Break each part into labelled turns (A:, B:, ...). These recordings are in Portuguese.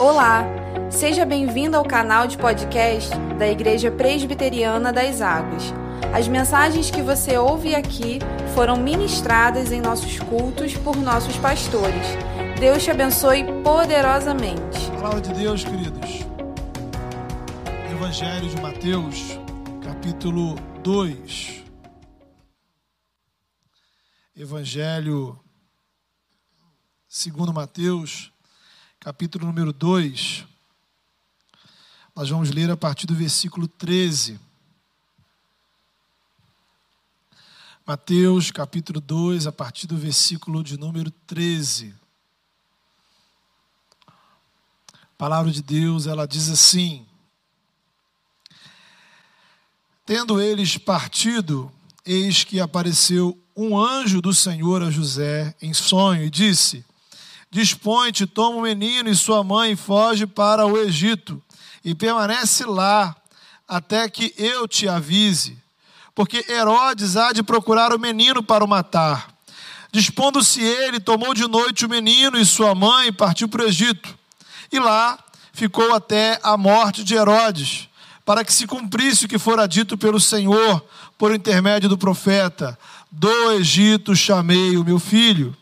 A: Olá, seja bem-vindo ao canal de podcast da Igreja Presbiteriana das Águas. As mensagens que você ouve aqui foram ministradas em nossos cultos por nossos pastores. Deus te abençoe poderosamente.
B: Palavra de Deus, queridos. Evangelho de Mateus, capítulo 2. Evangelho segundo Mateus, capítulo número 2. Nós vamos ler a partir do versículo 13. Mateus, capítulo 2, a partir do versículo de número 13. A palavra de Deus, ela diz assim: Tendo eles partido, eis que apareceu um anjo do Senhor a José em sonho e disse: Dispõe-te, toma o menino e sua mãe e foge para o Egito e permanece lá até que eu te avise, porque Herodes há de procurar o menino para o matar. Dispondo-se ele, tomou de noite o menino e sua mãe e partiu para o Egito. E lá ficou até a morte de Herodes, para que se cumprisse o que fora dito pelo Senhor por intermédio do profeta: Do Egito chamei o meu filho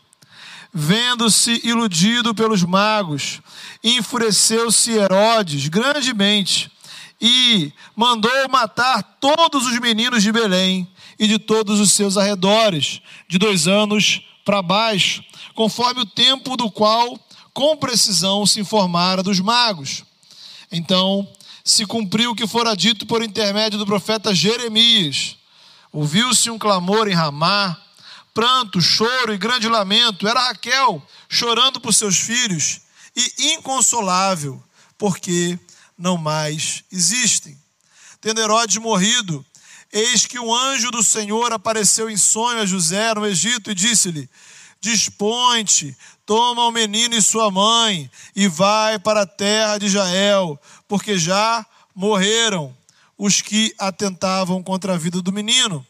B: vendo-se iludido pelos magos, enfureceu-se Herodes grandemente e mandou matar todos os meninos de Belém e de todos os seus arredores, de dois anos para baixo, conforme o tempo do qual com precisão se informara dos magos. Então se cumpriu o que fora dito por intermédio do profeta Jeremias. Ouviu-se um clamor em Ramá, pranto, choro e grande lamento. Era Raquel chorando por seus filhos e inconsolável, porque não mais existem. Tendo Herodes morrido, eis que um anjo do Senhor apareceu em sonho a José no Egito e disse-lhe: Dispõe-te, toma o menino e sua mãe e vai para a terra de Israel, porque já morreram os que atentavam contra a vida do menino.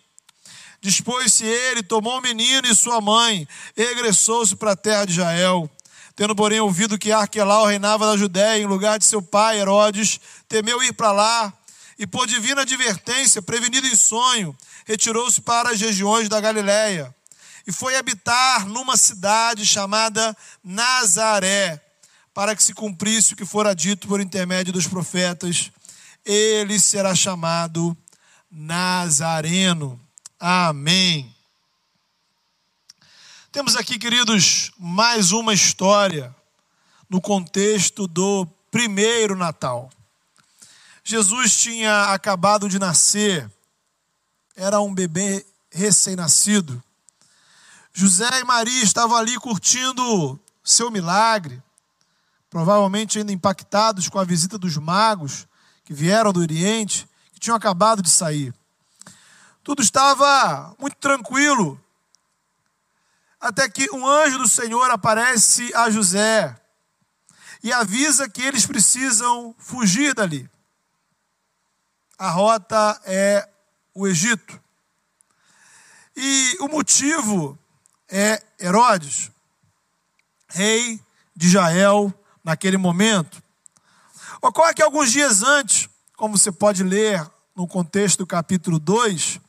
B: Dispôs-se ele, tomou o menino e sua mãe, e regressou-se para a terra de Israel. Tendo, porém, ouvido que Arquelau reinava na Judéia em lugar de seu pai Herodes, temeu ir para lá, e por divina advertência, prevenido em sonho, retirou-se para as regiões da Galiléia, e foi habitar numa cidade chamada Nazaré, para que se cumprisse o que fora dito por intermédio dos profetas, ele será chamado Nazareno. Amém. Temos aqui, queridos, mais uma história no contexto do primeiro Natal. Jesus tinha acabado de nascer, era um bebê recém-nascido. José e Maria estavam ali curtindo seu milagre, provavelmente ainda impactados com a visita dos magos que vieram do Oriente, que tinham acabado de sair. Tudo estava muito tranquilo. Até que um anjo do Senhor aparece a José e avisa que eles precisam fugir dali. A rota é o Egito. E o motivo é Herodes, rei de Israel naquele momento. Ocorre que alguns dias antes, como você pode ler no contexto do capítulo 2,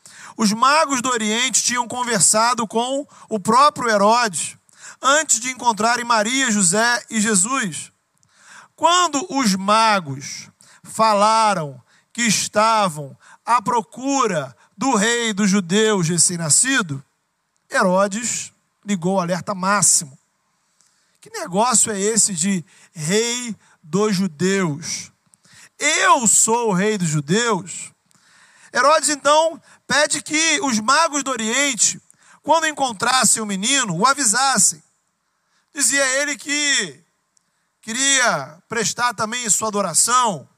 B: os magos do Oriente tinham conversado com o próprio Herodes antes de encontrarem Maria, José e Jesus. Quando os magos falaram que estavam à procura do rei dos judeus recém-nascido, Herodes ligou o alerta máximo. Que negócio é esse de rei dos judeus? Eu sou o rei dos judeus? Herodes então pede que os magos do Oriente, quando encontrassem o menino, o avisassem. Dizia ele que queria prestar também sua adoração.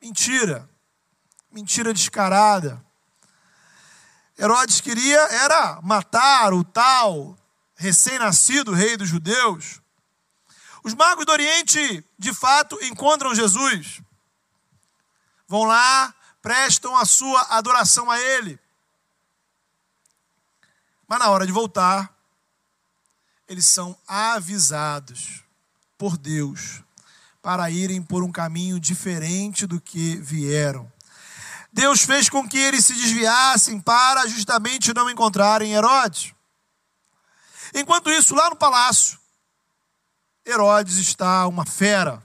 B: Mentira. Mentira descarada. Herodes queria era matar o tal recém-nascido rei dos judeus. Os magos do Oriente, de fato, encontram Jesus. Vão lá, prestam a sua adoração a Ele. Mas na hora de voltar, eles são avisados por Deus para irem por um caminho diferente do que vieram. Deus fez com que eles se desviassem para justamente não encontrarem Herodes. Enquanto isso, lá no palácio, Herodes está uma fera,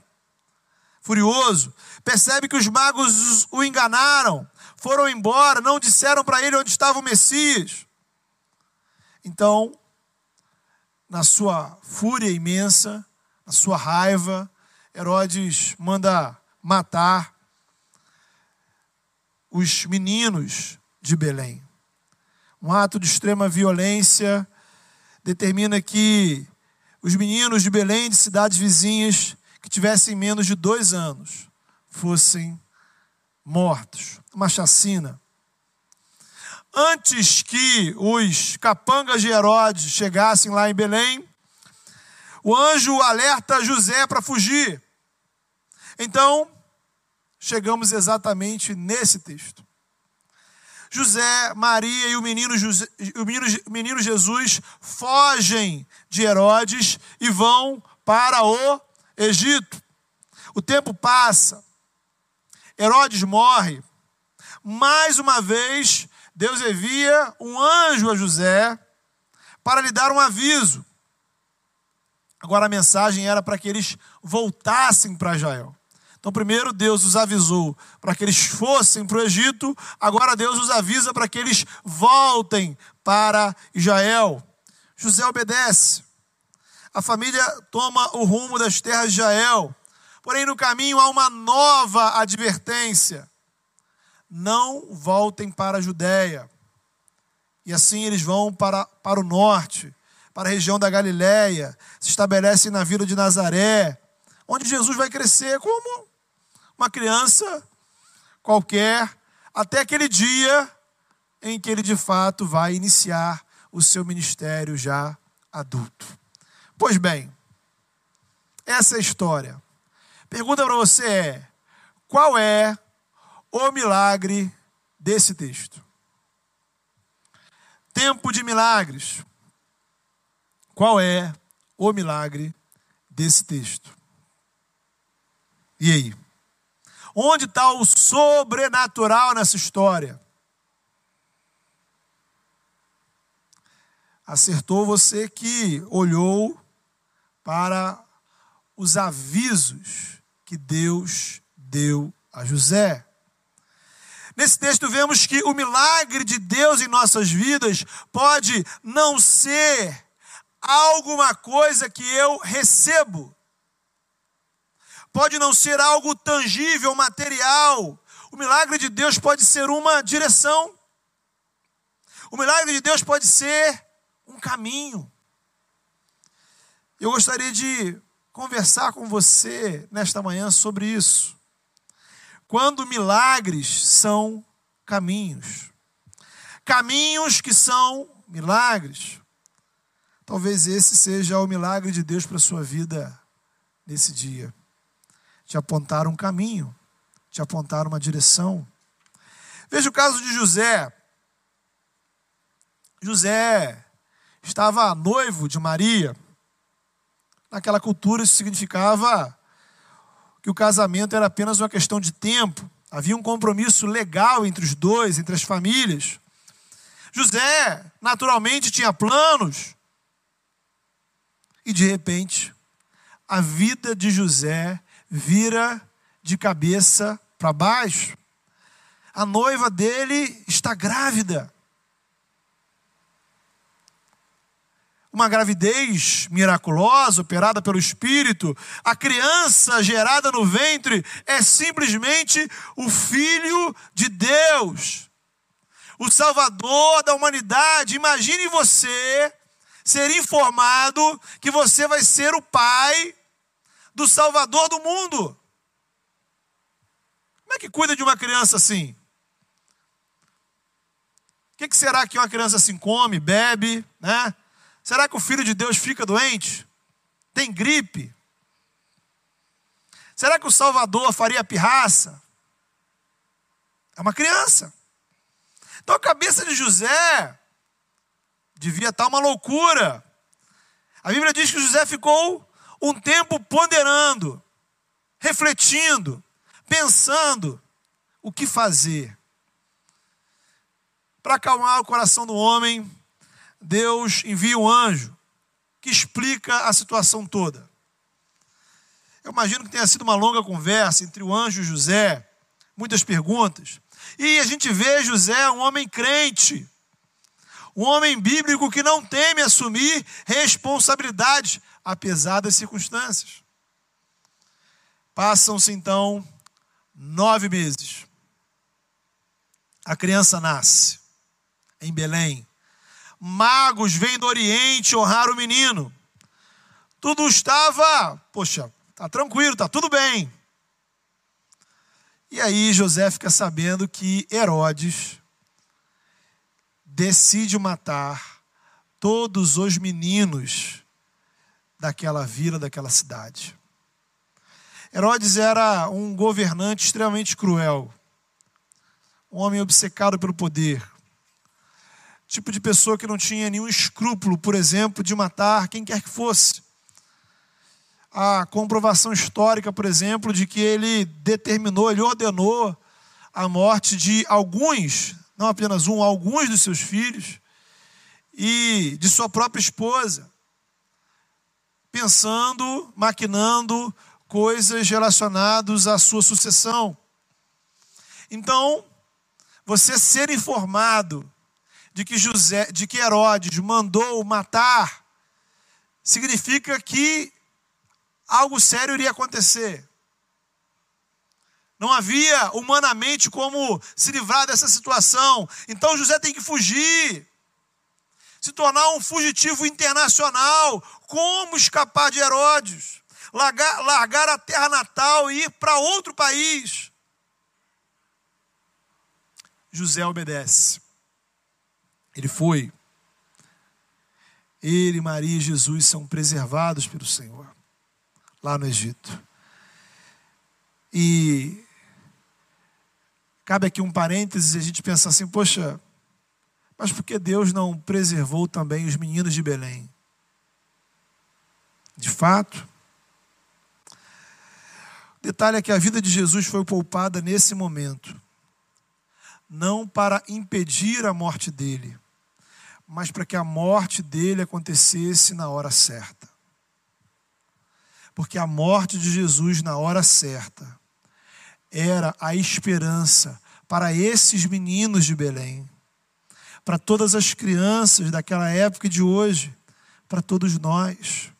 B: furioso, percebe que os magos o enganaram, foram embora, não disseram para ele onde estava o Messias. Então, na sua fúria imensa, na sua raiva, Herodes manda matar os meninos de Belém. Um ato de extrema violência determina que os meninos de Belém, de cidades vizinhas, que tivessem menos de dois anos, fossem mortos. Uma chacina. Antes que os capangas de Herodes chegassem lá em Belém, o anjo alerta José para fugir. Então, chegamos exatamente nesse texto. José, Maria e o menino, José, o menino, o menino Jesus fogem de Herodes e vão para o Egito. O tempo passa, Herodes morre. Mais uma vez, Deus envia um anjo a José para lhe dar um aviso. Agora a mensagem era para que eles voltassem para Israel. Então, primeiro Deus os avisou para que eles fossem para o Egito, agora Deus os avisa para que eles voltem para Israel. José obedece. A família toma o rumo das terras de Israel. Porém, no caminho há uma nova advertência: não voltem para a Judéia. E assim eles vão para, para o norte, para a região da Galiléia, se estabelecem na vila de Nazaré, onde Jesus vai crescer como uma criança qualquer, até aquele dia em que ele de fato vai iniciar o seu ministério já adulto. Pois bem, essa é a história. Pergunta para você é: qual é o milagre desse texto? Tempo de milagres. Qual é o milagre desse texto? E aí? Onde está o sobrenatural nessa história? Acertou você que olhou para os avisos que Deus deu a José. Nesse texto vemos que o milagre de Deus em nossas vidas pode não ser alguma coisa que eu recebo, pode não ser algo tangível, material. O milagre de Deus pode ser uma direção. O milagre de Deus pode ser um caminho. Eu gostaria de conversar com você nesta manhã sobre isso. Quando milagres são caminhos. Caminhos que são milagres. Talvez esse seja o milagre de Deus para a sua vida nesse dia te apontar um caminho, te apontar uma direção. Veja o caso de José. José estava noivo de Maria. Naquela cultura isso significava que o casamento era apenas uma questão de tempo. Havia um compromisso legal entre os dois, entre as famílias. José, naturalmente, tinha planos. E de repente, a vida de José vira de cabeça para baixo. A noiva dele está grávida. Uma gravidez miraculosa, operada pelo Espírito. A criança gerada no ventre é simplesmente o Filho de Deus, o Salvador da humanidade. Imagine você ser informado que você vai ser o pai do Salvador do mundo. Como é que cuida de uma criança assim? O que, será que uma criança assim come, bebe, né? Será que o filho de Deus fica doente? Tem gripe? Será que o Salvador faria pirraça? É uma criança. Então a cabeça de José devia estar uma loucura. A Bíblia diz que José ficou um tempo ponderando. refletindo, pensando o que fazer. Para acalmar o coração do homem, Deus envia um anjo que explica a situação toda. Eu imagino que tenha sido uma longa conversa entre o anjo e José, muitas perguntas. E a gente vê José, um homem crente, um homem bíblico que não teme assumir responsabilidades, apesar das circunstâncias. Passam-se então nove meses. A criança nasce em Belém. Magos vêm do Oriente honrar o menino. Tudo estava, poxa, tá tranquilo, tá tudo bem. E aí José fica sabendo que Herodes decide matar todos os meninos daquela vila, daquela cidade. Herodes era um governante extremamente cruel, um homem obcecado pelo poder, tipo de pessoa que não tinha nenhum escrúpulo, por exemplo, de matar quem quer que fosse. A comprovação histórica, por exemplo, de que ele determinou, ele ordenou a morte de alguns, não apenas um, alguns dos seus filhos e de sua própria esposa, pensando, maquinando coisas relacionadas à sua sucessão. Então, você ser informado de que José, de que Herodes mandou matar, significa que algo sério iria acontecer. Não havia humanamente como se livrar dessa situação. Então José tem que fugir. Se tornar um fugitivo internacional. Como escapar de Herodes? largar, largar a terra natal e ir para outro país. José obedece. Ele foi. Ele, Maria e Jesus são preservados pelo Senhor, lá no Egito. E cabe aqui um parênteses e a gente pensar assim: poxa, mas por que Deus não preservou também os meninos de Belém? De fato, Detalhe é que a vida de Jesus foi poupada nesse momento, não para impedir a morte dele, mas para que a morte dele acontecesse na hora certa. Porque a morte de Jesus na hora certa era a esperança para esses meninos de Belém, para todas as crianças daquela época e de hoje, para todos nós.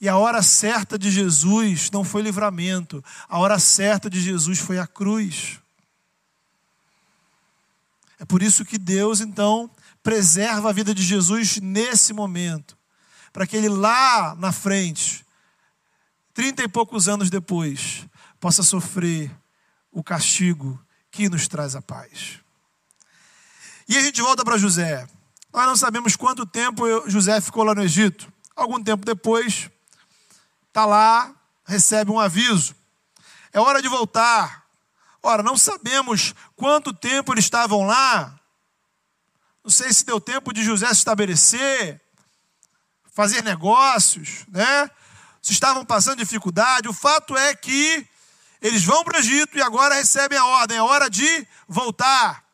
B: E a hora certa de Jesus não foi livramento, a hora certa de Jesus foi a cruz. É por isso que Deus, então, preserva a vida de Jesus nesse momento, para que ele lá na frente, trinta e poucos anos depois, possa sofrer o castigo que nos traz a paz. E a gente volta para José. Nós não sabemos quanto tempo José ficou lá no Egito. Algum tempo depois, está lá, recebe um aviso. É hora de voltar. Ora, não sabemos quanto tempo eles estavam lá. Não sei se deu tempo de José se estabelecer, fazer negócios, né? Se estavam passando dificuldade. O fato é que eles vão para o Egito e agora recebem a ordem. É hora de voltar.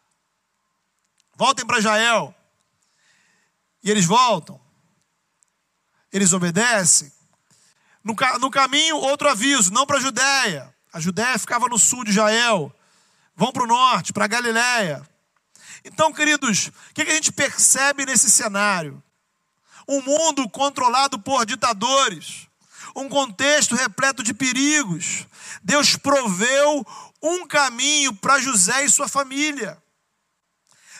B: Voltem para Israel. E eles voltam. Eles obedecem. No, no caminho, outro aviso: não para a Judéia. A Judéia ficava no sul de Israel. Vão para o norte, para a Galiléia. Então, queridos, o que a gente percebe nesse cenário? Um mundo controlado por ditadores, um contexto repleto de perigos. Deus proveu um caminho para José e sua família.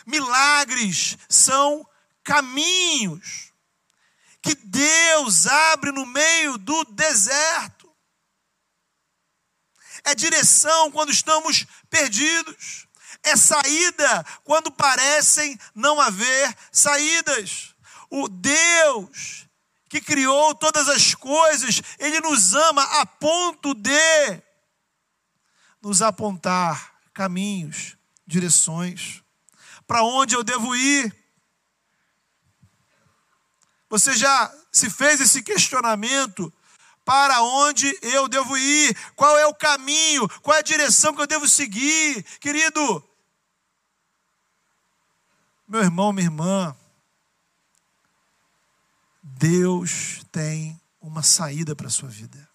B: Milagres são caminhos que Deus abre no meio do deserto. É direção quando estamos perdidos. É saída quando parecem não haver saídas. O Deus que criou todas as coisas, Ele nos ama a ponto de nos apontar caminhos, direções. Para onde eu devo ir? Você já se fez esse questionamento? Para onde eu devo ir, qual é o caminho, qual é a direção que eu devo seguir. Querido, meu irmão, minha irmã, Deus tem uma saída para a sua vida.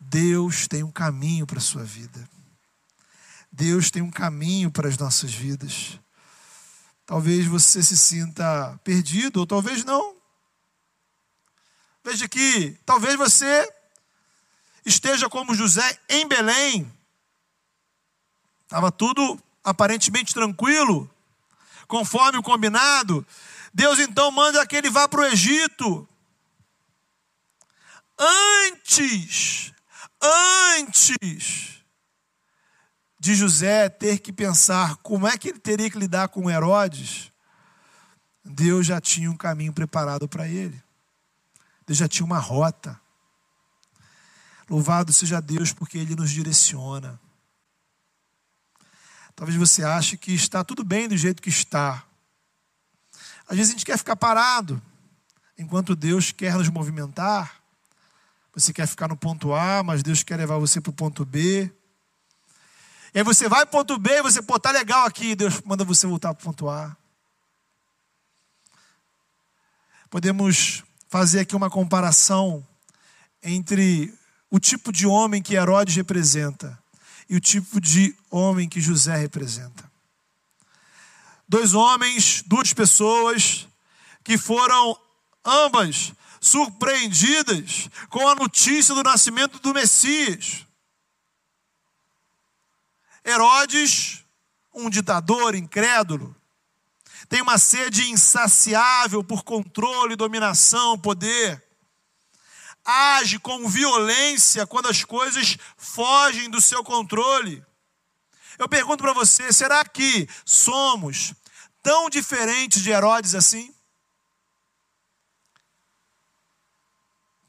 B: Deus tem um caminho para a sua vida. Deus tem um caminho para as nossas vidas. Talvez você se sinta perdido, ou talvez não. Veja que talvez você esteja como José em Belém. Estava tudo aparentemente tranquilo, conforme o combinado. Deus então manda que ele vá para o Egito. Antes, antes de José ter que pensar como é que ele teria que lidar com Herodes, Deus já tinha um caminho preparado para ele. Deus já tinha uma rota. Louvado seja Deus porque Ele nos direciona. Talvez você ache que está tudo bem do jeito que está. Às vezes a gente quer ficar parado, enquanto Deus quer nos movimentar. Você quer ficar no ponto A, mas Deus quer levar você para o ponto B. E aí você vai para o ponto B e você, pô, tá legal aqui, Deus manda você voltar para o ponto A. Podemos fazer aqui uma comparação entre o tipo de homem que Herodes representa e o tipo de homem que José representa. Dois homens, duas pessoas que foram ambas surpreendidas com a notícia do nascimento do Messias. Herodes, um ditador incrédulo, tem uma sede insaciável por controle, dominação, poder. Age com violência quando as coisas fogem do seu controle. Eu pergunto para você: será que somos tão diferentes de Herodes assim?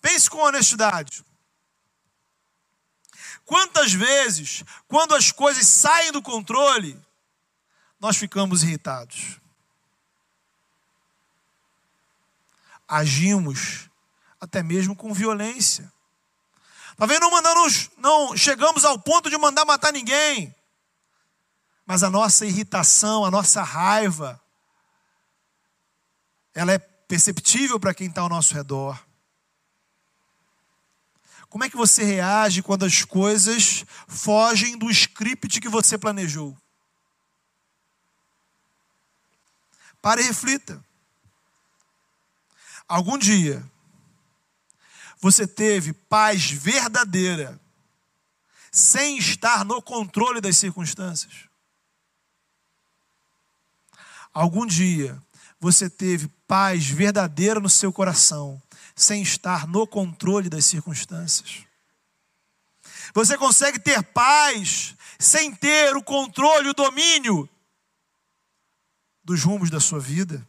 B: Pense com honestidade. Quantas vezes, quando as coisas saem do controle, nós ficamos irritados? Agimos até mesmo com violência. Talvez não mandamos, não chegamos ao ponto de mandar matar ninguém, mas a nossa irritação, a nossa raiva, ela é perceptível para quem está ao nosso redor. Como é que você reage quando as coisas fogem do script que você planejou? Pare e reflita. Algum dia você teve paz verdadeira sem estar no controle das circunstâncias? Algum dia você teve paz verdadeira no seu coração sem estar no controle das circunstâncias. Você consegue ter paz sem ter o controle, o domínio dos rumos da sua vida?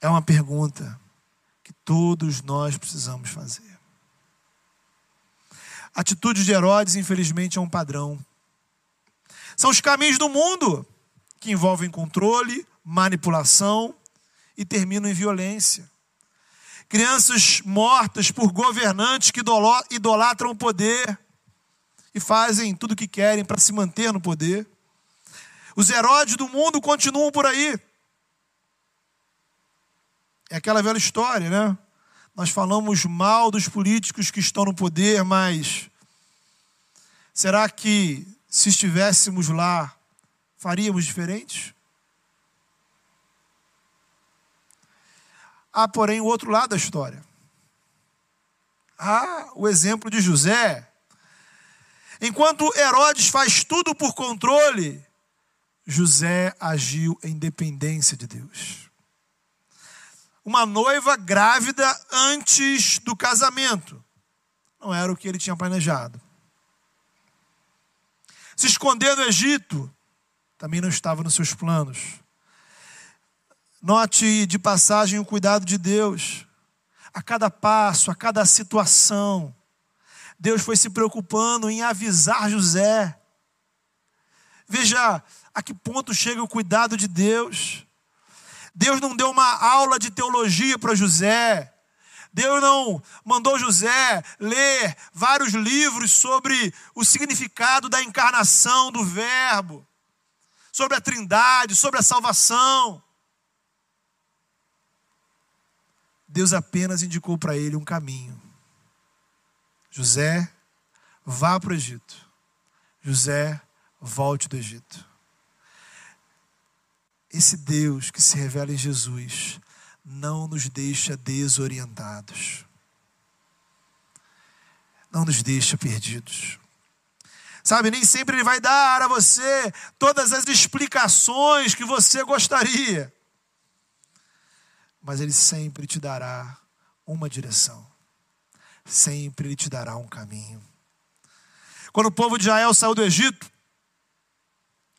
B: É uma pergunta que todos nós precisamos fazer. A atitude de Herodes, infelizmente, é um padrão. São os caminhos do mundo que envolvem controle, manipulação, e terminam em violência. Crianças mortas por governantes que idolatram o poder e fazem tudo o que querem para se manter no poder. Os Herodes do mundo continuam por aí. É aquela velha história, né? Nós falamos mal dos políticos que estão no poder, mas será que se estivéssemos lá, faríamos diferentes? Há, porém, o outro lado da história. Há o exemplo de José. Enquanto Herodes faz tudo por controle, José agiu em dependência de Deus. Uma noiva grávida antes do casamento. Não era o que ele tinha planejado. Se esconder no Egito também não estava nos seus planos. Note de passagem o cuidado de Deus. A cada passo, a cada situação, Deus foi se preocupando em avisar José. Veja a que ponto chega o cuidado de Deus. Deus não deu uma aula de teologia para José, Deus não mandou José ler vários livros sobre o significado da encarnação do Verbo, sobre a Trindade, sobre a salvação. Deus apenas indicou para ele um caminho. José, vá para o Egito. José, volte do Egito. Esse Deus que se revela em Jesus não nos deixa desorientados, não nos deixa perdidos. Sabe, nem sempre Ele vai dar a você todas as explicações que você gostaria, mas Ele sempre te dará uma direção, sempre Ele te dará um caminho. Quando o povo de Israel saiu do Egito,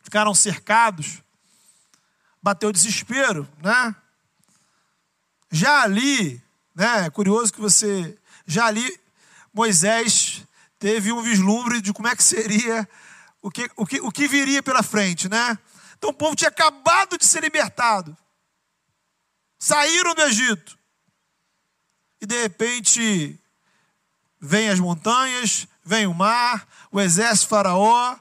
B: ficaram cercados, bateu o desespero, né? Já ali, né, é curioso que você, já ali, Moisés teve um vislumbre de como é que seria, o que, o que, o que viria pela frente, né? Então o povo tinha acabado de ser libertado, saíram do Egito, e de repente vem as montanhas, vem o mar, o exército faraó,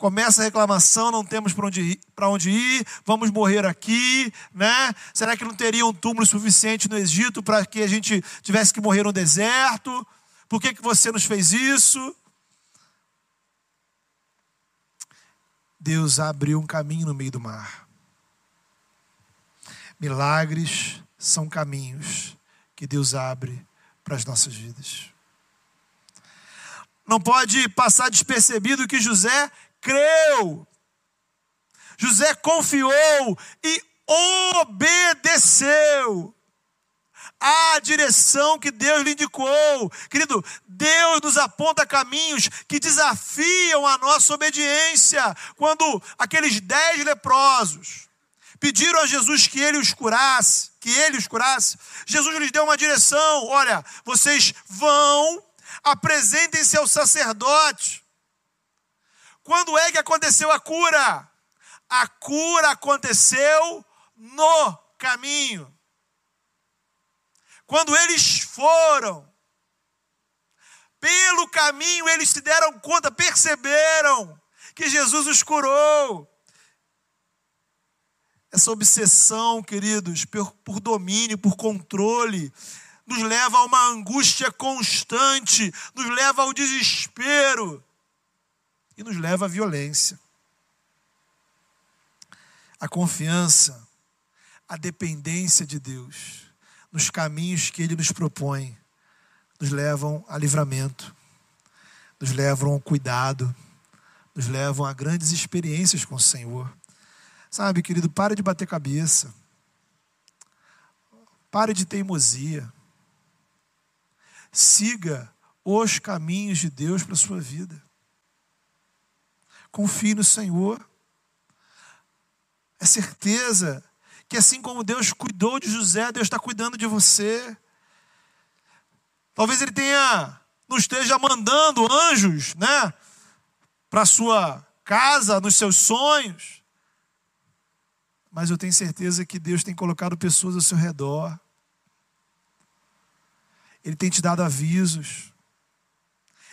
B: Começa a reclamação, não temos para onde, ir, onde ir, vamos morrer aqui, né? Será que não teria um túmulo suficiente no Egito para que a gente tivesse que morrer no deserto? Por que, que você nos fez isso? Deus abriu um caminho no meio do mar. Milagres são caminhos que Deus abre para as nossas vidas. Não pode passar despercebido que José creu. José confiou e obedeceu à direção que Deus lhe indicou. Querido, Deus nos aponta caminhos que desafiam a nossa obediência. Quando aqueles dez leprosos pediram a Jesus que ele os curasse, que ele os curasse, Jesus lhes deu uma direção: olha, vocês vão, apresentem-se ao sacerdote. Quando é que aconteceu a cura? A cura aconteceu no caminho. Quando eles foram, pelo caminho eles se deram conta, perceberam que Jesus os curou. Essa obsessão, queridos, por, domínio, por controle, nos leva a uma angústia constante, nos leva ao desespero e nos leva à violência. A confiança, a dependência de Deus, nos caminhos que Ele nos propõe, nos levam a livramento, nos levam ao cuidado, nos levam a grandes experiências com o Senhor. Sabe, querido, pare de bater cabeça. Pare de teimosia. Siga os caminhos de Deus para a sua vida. Confie no Senhor. É certeza que assim como Deus cuidou de José, Deus está cuidando de você. Talvez Ele tenha, não esteja mandando anjos, né? Para sua casa, nos seus sonhos. Mas eu tenho certeza que Deus tem colocado pessoas ao seu redor. Ele tem te dado avisos.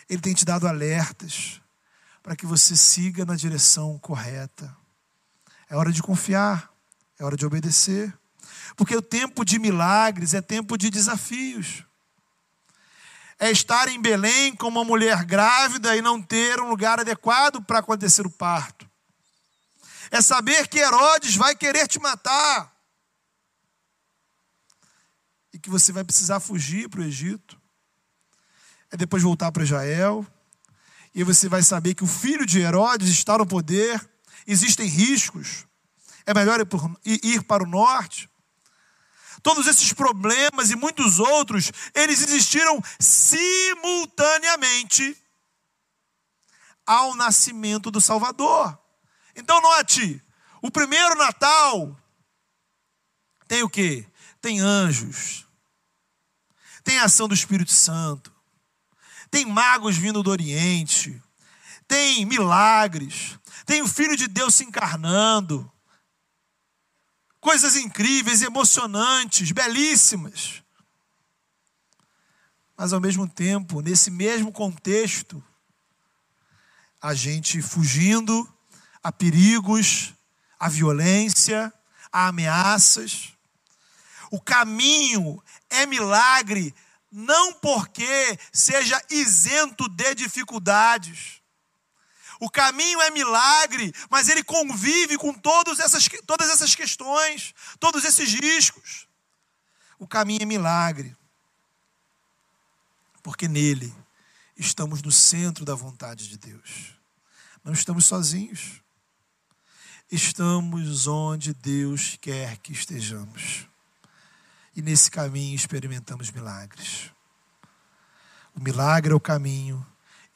B: Ele tem te dado alertas para que você siga na direção correta. É hora de confiar, é hora de obedecer. Porque o tempo de milagres é tempo de desafios. É estar em Belém com uma mulher grávida e não ter um lugar adequado para acontecer o parto. É saber que Herodes vai querer te matar. E que você vai precisar fugir para o Egito. É depois voltar para Israel e você vai saber que o filho de Herodes está no poder, existem riscos, é melhor ir para o norte. Todos esses problemas e muitos outros, eles existiram simultaneamente ao nascimento do Salvador. Então note, o primeiro Natal tem o que? Tem anjos, tem a ação do Espírito Santo, tem magos vindo do Oriente, tem milagres, tem o Filho de Deus se encarnando, coisas incríveis, emocionantes, belíssimas. mas ao mesmo tempo, nesse mesmo contexto, a gente fugindo a perigos, a violência, a ameaças. O caminho é milagre não porque seja isento de dificuldades. O caminho é milagre, mas ele convive com todas essas, todas essas questões, todos esses riscos. O caminho é milagre, porque nele estamos no centro da vontade de Deus. Não estamos sozinhos. Estamos onde Deus quer que estejamos. E nesse caminho experimentamos milagres. O milagre é o caminho,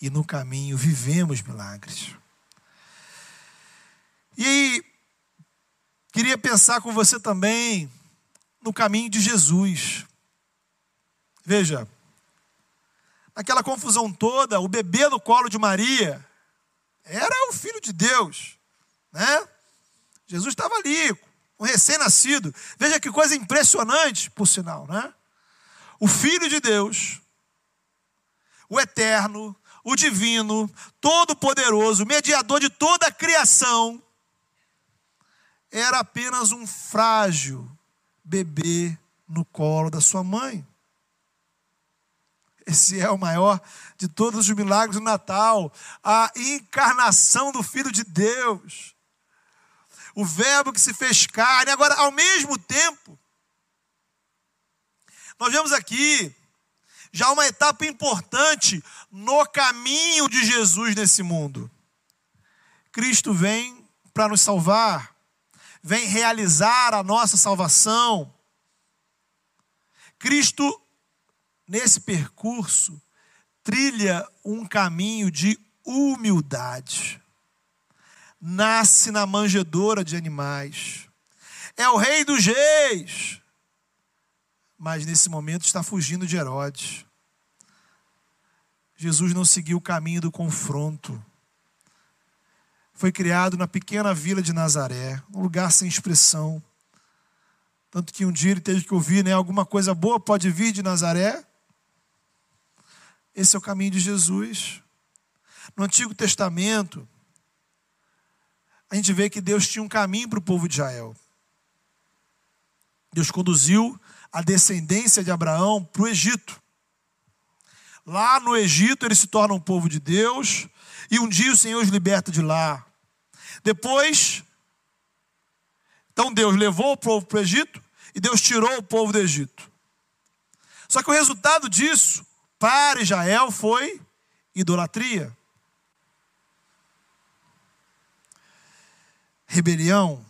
B: e no caminho vivemos milagres. E queria pensar com você também no caminho de Jesus. Veja, naquela confusão toda, o bebê no colo de Maria era o filho de Deus, né? Jesus estava ali, um recém-nascido. Veja que coisa impressionante, por sinal, né? O filho de Deus, o eterno, o divino, todo-poderoso, mediador de toda a criação, era apenas um frágil bebê no colo da sua mãe. Esse é o maior de todos os milagres do Natal, a encarnação do Filho de Deus. O Verbo que se fez carne. Agora, ao mesmo tempo, nós vemos aqui já uma etapa importante no caminho de Jesus nesse mundo. Cristo vem para nos salvar, vem realizar a nossa salvação. Cristo, nesse percurso, trilha um caminho de humildade. Nasce na manjedoura de animais. É o rei dos reis mas nesse momento está fugindo de Herodes. Jesus não seguiu o caminho do confronto. Foi criado na pequena vila de Nazaré, um lugar sem expressão. Tanto que um dia ele teve que ouvir, né? Alguma coisa boa pode vir de Nazaré. Esse é o caminho de Jesus. No Antigo Testamento, a gente vê que Deus tinha um caminho para o povo de Israel. Deus conduziu a descendência de Abraão para o Egito. Lá no Egito eles se tornam um povo de Deus e um dia o Senhor os liberta de lá. Depois, então Deus levou o povo para o Egito e Deus tirou o povo do Egito. Só que o resultado disso para Israel foi idolatria. Rebelião.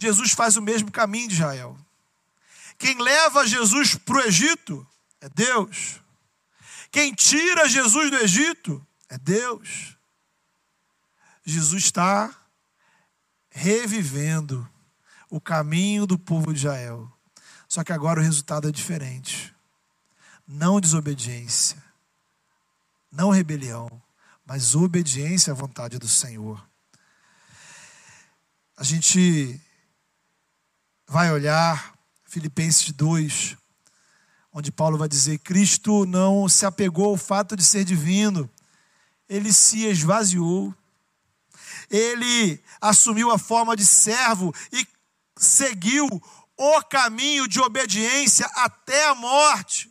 B: Jesus faz o mesmo caminho de Israel. Quem leva Jesus para o Egito é Deus. Quem tira Jesus do Egito é Deus. Jesus está revivendo o caminho do povo de Israel. Só que agora o resultado é diferente. Não desobediência, não rebelião, mas obediência à vontade do Senhor. A gente vai olhar Filipenses 2, onde Paulo vai dizer: Cristo não se apegou ao fato de ser divino, ele se esvaziou, ele assumiu a forma de servo e seguiu o caminho de obediência até a morte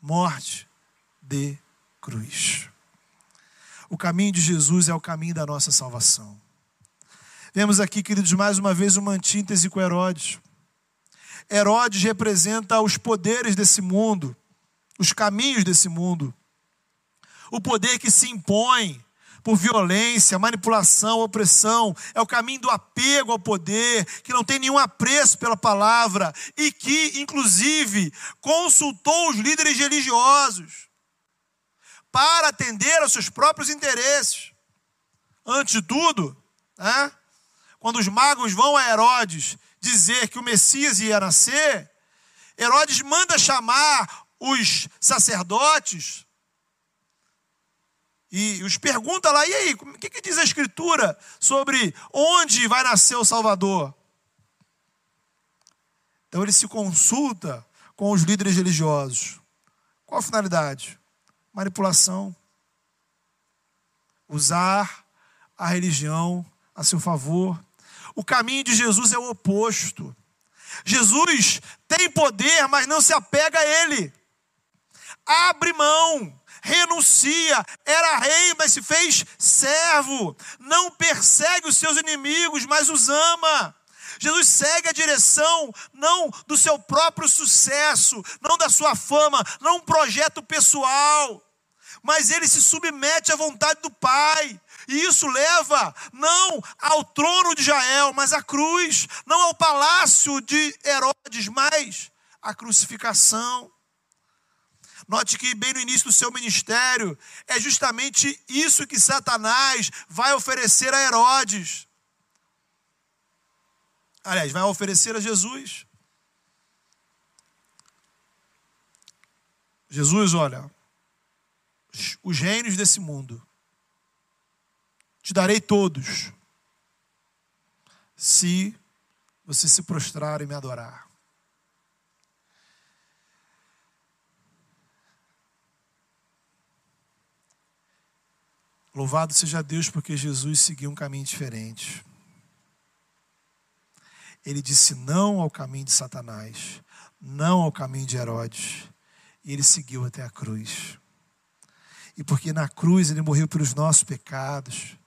B: morte de cruz. O caminho de Jesus é o caminho da nossa salvação. Vemos aqui, queridos, mais uma vez uma antítese com Herodes. Herodes representa os poderes desse mundo, os caminhos desse mundo. O poder que se impõe por violência, manipulação, opressão, é o caminho do apego ao poder, que não tem nenhum apreço pela palavra e que, inclusive, consultou os líderes religiosos para atender aos seus próprios interesses. Antes de tudo, né, quando os magos vão a Herodes dizer que o Messias ia nascer, Herodes manda chamar os sacerdotes e os pergunta lá, e aí, o que, que diz a Escritura sobre onde vai nascer o Salvador? Então ele se consulta com os líderes religiosos. Qual a finalidade? Manipulação. Usar a religião a seu favor. O caminho de Jesus é o oposto. Jesus tem poder, mas não se apega a ele. Abre mão, renuncia, era rei, mas se fez servo. Não persegue os seus inimigos, mas os ama. Jesus segue a direção não do seu próprio sucesso, não da sua fama, não um projeto pessoal, mas ele se submete à vontade do Pai. E isso leva não ao trono de Jael, mas à cruz, não ao palácio de Herodes, mas à crucificação. Note que, bem no início do seu ministério, é justamente isso que Satanás vai oferecer a Herodes. Aliás, vai oferecer a Jesus. Jesus, olha, os reinos desse mundo, te darei todos, se você se prostrar e me adorar. Louvado seja Deus porque Jesus seguiu um caminho diferente. Ele disse não ao caminho de Satanás, não ao caminho de Herodes. E ele seguiu até a cruz. E porque na cruz ele morreu pelos nossos pecados,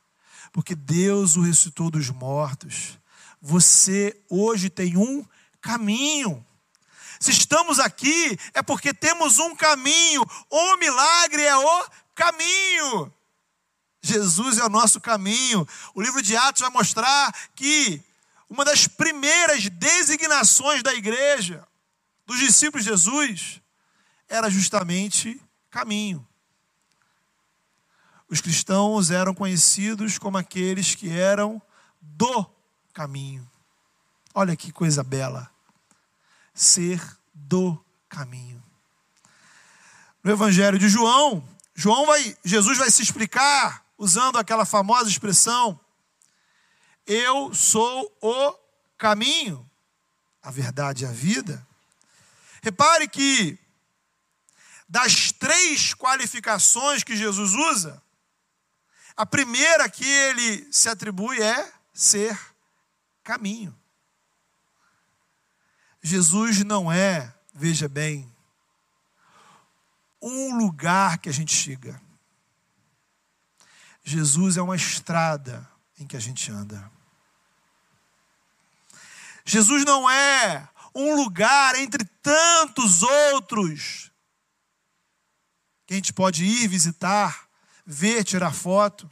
B: porque Deus o ressuscitou dos mortos, você hoje tem um caminho. Se estamos aqui, é porque temos um caminho. O milagre é o caminho. Jesus é o nosso caminho. O livro de Atos vai mostrar que uma das primeiras designações da igreja, dos discípulos de Jesus, era justamente caminho. Os cristãos eram conhecidos como aqueles que eram do caminho. Olha que coisa bela. Ser do caminho. No Evangelho de João, João vai, Jesus vai se explicar usando aquela famosa expressão: Eu sou o caminho, a verdade e a vida. Repare que, das três qualificações que Jesus usa, a primeira que ele se atribui é ser caminho. Jesus não é, veja bem, um lugar que a gente chega. Jesus é uma estrada em que a gente anda. Jesus não é um lugar entre tantos outros que a gente pode ir visitar, ver, tirar foto.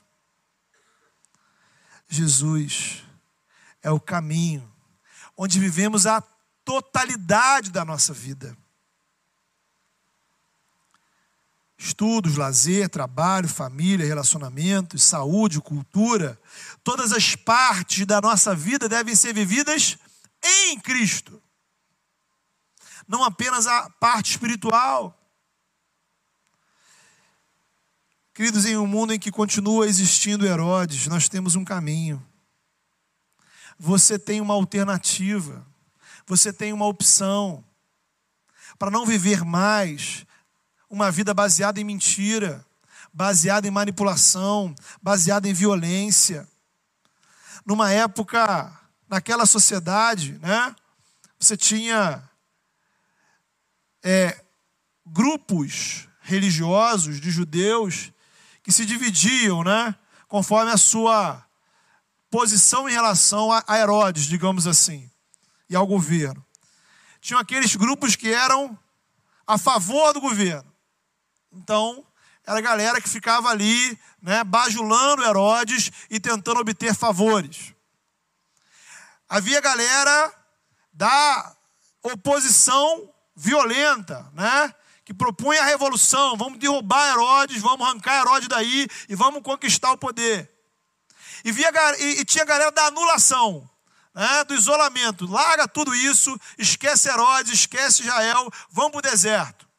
B: Jesus é o caminho onde vivemos a totalidade da nossa vida. Estudos, lazer, trabalho, família, relacionamentos, saúde, cultura, todas as partes da nossa vida devem ser vividas em Cristo. Não apenas a parte espiritual. Queridos, em um mundo em que continua existindo Herodes, nós temos um caminho. Você tem uma alternativa. Você tem uma opção. Para não viver mais uma vida baseada em mentira, baseada em manipulação, baseada em violência. Numa época, naquela sociedade, né, você tinha é, grupos religiosos de judeus que se dividiam, né, conforme a sua posição em relação a Herodes, digamos assim, e ao governo. Tinham aqueles grupos que eram a favor do governo. Então, era a galera que ficava ali, né, bajulando Herodes e tentando obter favores. Havia galera da oposição violenta, né, que propunha a revolução, vamos derrubar Herodes, vamos arrancar Herodes daí e vamos conquistar o poder. E, via, e, e tinha a galera da anulação, né, do isolamento. Larga tudo isso, esquece Herodes, esquece Israel, vamos para o deserto.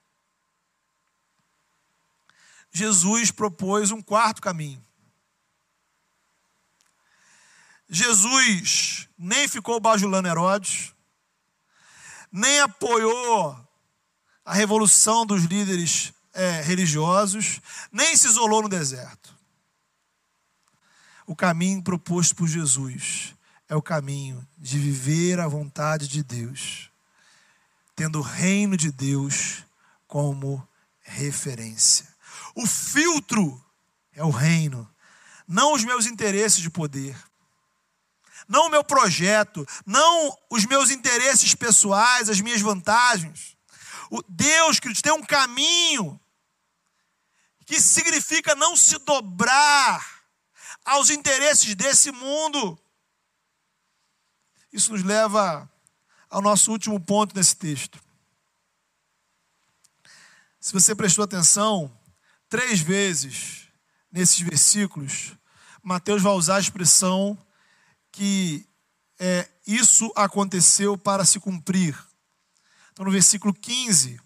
B: Jesus propôs um quarto caminho. Jesus nem ficou bajulando Herodes, nem apoiou a revolução dos líderes é, religiosos, nem se isolou no deserto. O caminho proposto por Jesus é o caminho de viver a vontade de Deus, tendo o reino de Deus como referência. O filtro é o reino, não os meus interesses de poder, não o meu projeto, não os meus interesses pessoais, as minhas vantagens. O Deus, queridos, tem um caminho que significa não se dobrar aos interesses desse mundo. Isso nos leva ao nosso último ponto nesse texto. Se você prestou atenção, três vezes nesses versículos, Mateus vai usar a expressão que é, isso aconteceu para se cumprir. Então, no versículo 15,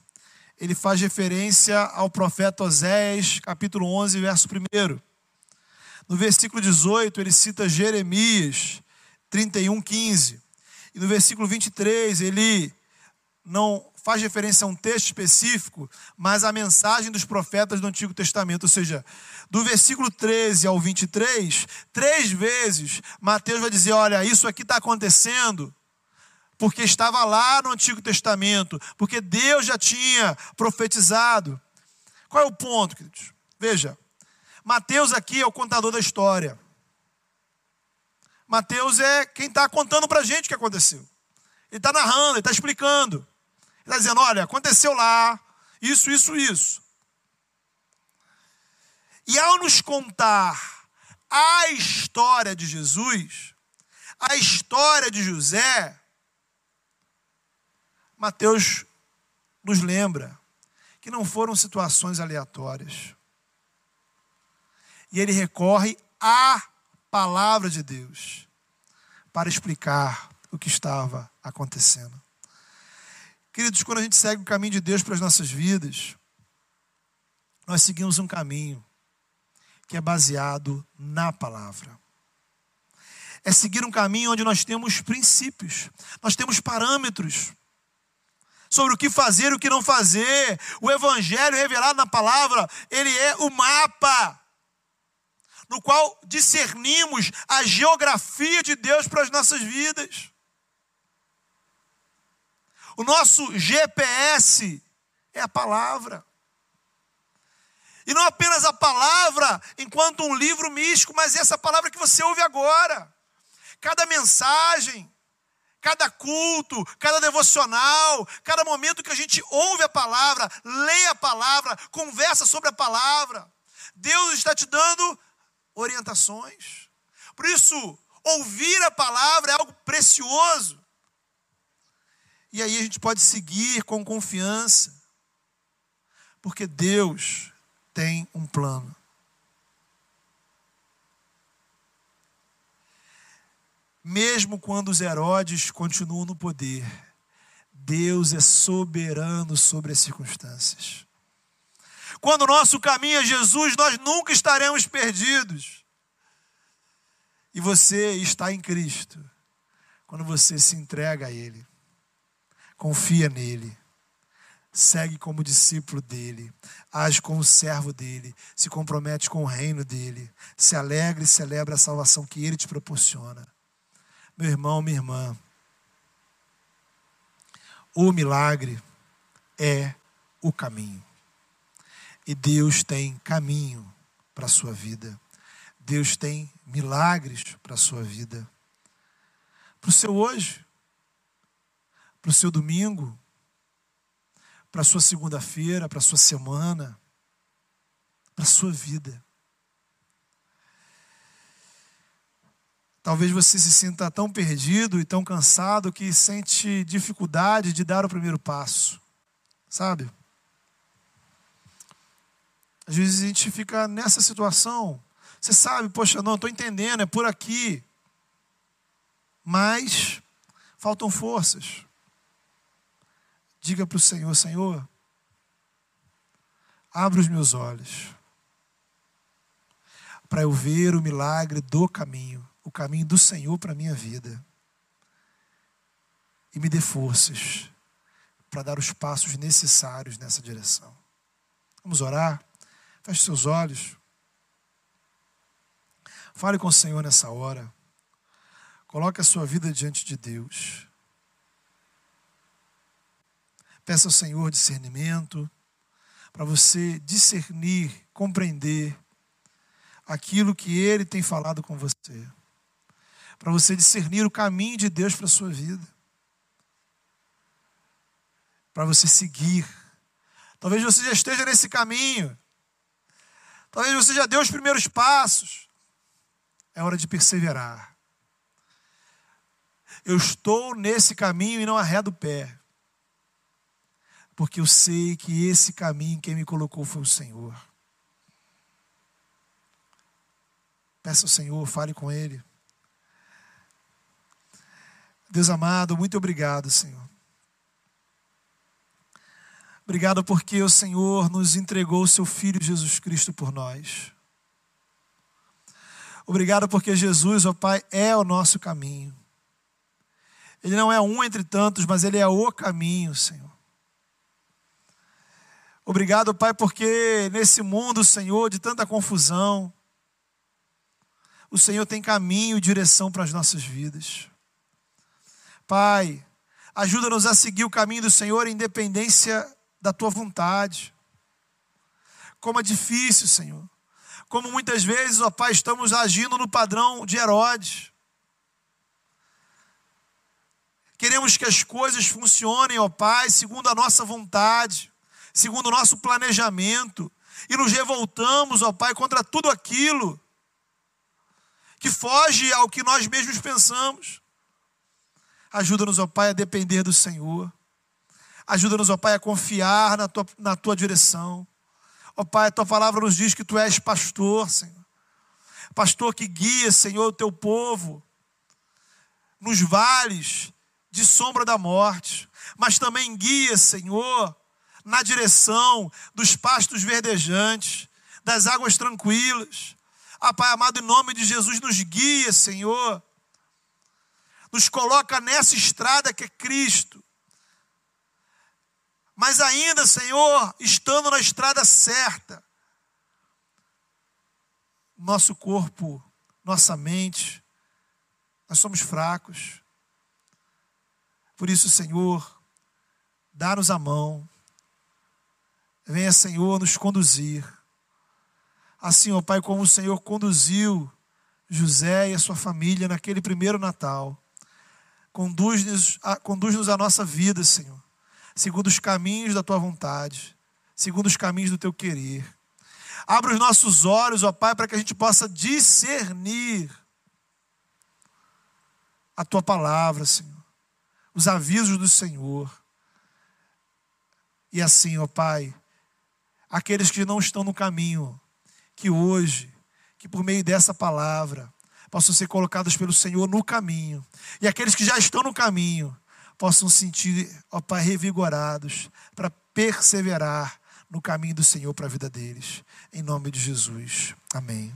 B: ele faz referência ao profeta Oséias, capítulo 11, verso 1. No versículo 18, ele cita Jeremias 31, 15. E no versículo 23, ele não faz referência a um texto específico, mas a mensagem dos profetas do Antigo Testamento. Ou seja, do versículo 13 ao 23, três vezes Mateus vai dizer: olha, isso aqui está acontecendo porque estava lá no Antigo Testamento, porque Deus já tinha profetizado. Qual é o ponto, queridos? Veja, Mateus aqui é o contador da história. Mateus é quem está contando para a gente o que aconteceu. Ele está narrando, ele está explicando. Ele está dizendo: olha, aconteceu lá, isso, isso, isso. E ao nos contar a história de Jesus, a história de José, Mateus nos lembra que não foram situações aleatórias. E ele recorre à palavra de Deus para explicar o que estava acontecendo. Queridos, quando a gente segue o caminho de Deus para as nossas vidas, nós seguimos um caminho que é baseado na palavra. É seguir um caminho onde nós temos princípios, nós temos parâmetros sobre o que fazer e o que não fazer. O evangelho revelado na palavra, ele é o mapa no qual discernimos a geografia de Deus para as nossas vidas. O nosso GPS é a palavra. E não apenas a palavra enquanto um livro místico, mas essa palavra que você ouve agora. Cada mensagem, cada culto, cada devocional, cada momento que a gente ouve a palavra, lê a palavra, conversa sobre a palavra, Deus está te dando orientações. Por isso, ouvir a palavra é algo precioso. E aí a gente pode seguir com confiança, porque Deus tem um plano. Mesmo quando os Herodes continuam no poder, Deus é soberano sobre as circunstâncias. Quando o nosso caminho é Jesus, nós nunca estaremos perdidos. E você está em Cristo quando você se entrega a Ele, confia nele, segue como discípulo dele, age como servo dele, se compromete com o reino dele, se alegra e celebra a salvação que ele te proporciona. Meu irmão, minha irmã, o milagre é o caminho. E Deus tem caminho para a sua vida. Deus tem milagres para a sua vida. Para o seu hoje, para o seu domingo, para a sua segunda-feira, para a sua semana, para a sua vida. Talvez você se sinta tão perdido e tão cansado que sente dificuldade de dar o primeiro passo. Sabe? Às vezes a gente fica nessa situação. Você sabe, poxa, não, estou entendendo, é por aqui. Mas faltam forças. Diga para o Senhor: Senhor, abre os meus olhos para eu ver o milagre do caminho o caminho do Senhor para a minha vida. E me dê forças para dar os passos necessários nessa direção. Vamos orar? Feche seus olhos. Fale com o Senhor nessa hora. Coloque a sua vida diante de Deus. Peça ao Senhor discernimento para você discernir, compreender aquilo que Ele tem falado com você. Para você discernir o caminho de Deus para a sua vida. Para você seguir. Talvez você já esteja nesse caminho. Talvez você já deu os primeiros passos. É hora de perseverar. Eu estou nesse caminho e não arredo o pé. Porque eu sei que esse caminho quem me colocou foi o Senhor. Peça ao Senhor, fale com Ele. Deus amado, muito obrigado, Senhor. Obrigado porque o Senhor nos entregou o seu Filho Jesus Cristo por nós. Obrigado porque Jesus, ó Pai, é o nosso caminho. Ele não é um entre tantos, mas ele é o caminho, Senhor. Obrigado, Pai, porque nesse mundo, Senhor, de tanta confusão, o Senhor tem caminho e direção para as nossas vidas. Pai, ajuda-nos a seguir o caminho do Senhor em independência da tua vontade. Como é difícil, Senhor. Como muitas vezes, ó Pai, estamos agindo no padrão de Herodes. Queremos que as coisas funcionem, ó Pai, segundo a nossa vontade, segundo o nosso planejamento, e nos revoltamos, ó Pai, contra tudo aquilo que foge ao que nós mesmos pensamos. Ajuda-nos, ó Pai, a depender do Senhor. Ajuda-nos, ó Pai, a confiar na tua, na tua direção. Ó Pai, a tua palavra nos diz que tu és pastor, Senhor. Pastor que guia, Senhor, o teu povo nos vales de sombra da morte, mas também guia, Senhor, na direção dos pastos verdejantes, das águas tranquilas. Ah, Pai amado, em nome de Jesus, nos guia, Senhor. Nos coloca nessa estrada que é Cristo. Mas ainda, Senhor, estando na estrada certa, nosso corpo, nossa mente, nós somos fracos. Por isso, Senhor, dá-nos a mão. Venha, Senhor, nos conduzir. Assim, ó Pai, como o Senhor conduziu José e a sua família naquele primeiro Natal. Conduz-nos a, conduz a nossa vida, Senhor, segundo os caminhos da tua vontade, segundo os caminhos do teu querer. Abra os nossos olhos, ó Pai, para que a gente possa discernir a tua palavra, Senhor, os avisos do Senhor. E assim, ó Pai, aqueles que não estão no caminho, que hoje, que por meio dessa palavra, possam ser colocados pelo Senhor no caminho. E aqueles que já estão no caminho, possam sentir, ó Pai, revigorados para perseverar no caminho do Senhor para a vida deles. Em nome de Jesus. Amém.